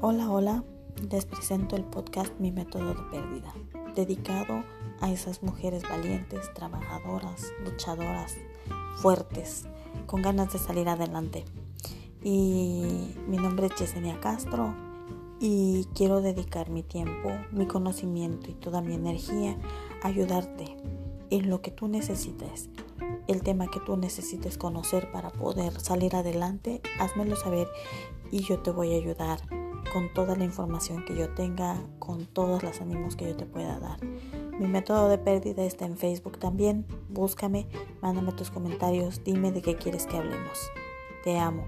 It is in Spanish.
Hola, hola, les presento el podcast Mi método de pérdida, dedicado a esas mujeres valientes, trabajadoras, luchadoras, fuertes, con ganas de salir adelante. Y mi nombre es Yesenia Castro y quiero dedicar mi tiempo, mi conocimiento y toda mi energía a ayudarte en lo que tú necesites. El tema que tú necesites conocer para poder salir adelante, házmelo saber y yo te voy a ayudar con toda la información que yo tenga, con todos los ánimos que yo te pueda dar. Mi método de pérdida está en Facebook también. Búscame, mándame tus comentarios, dime de qué quieres que hablemos. Te amo.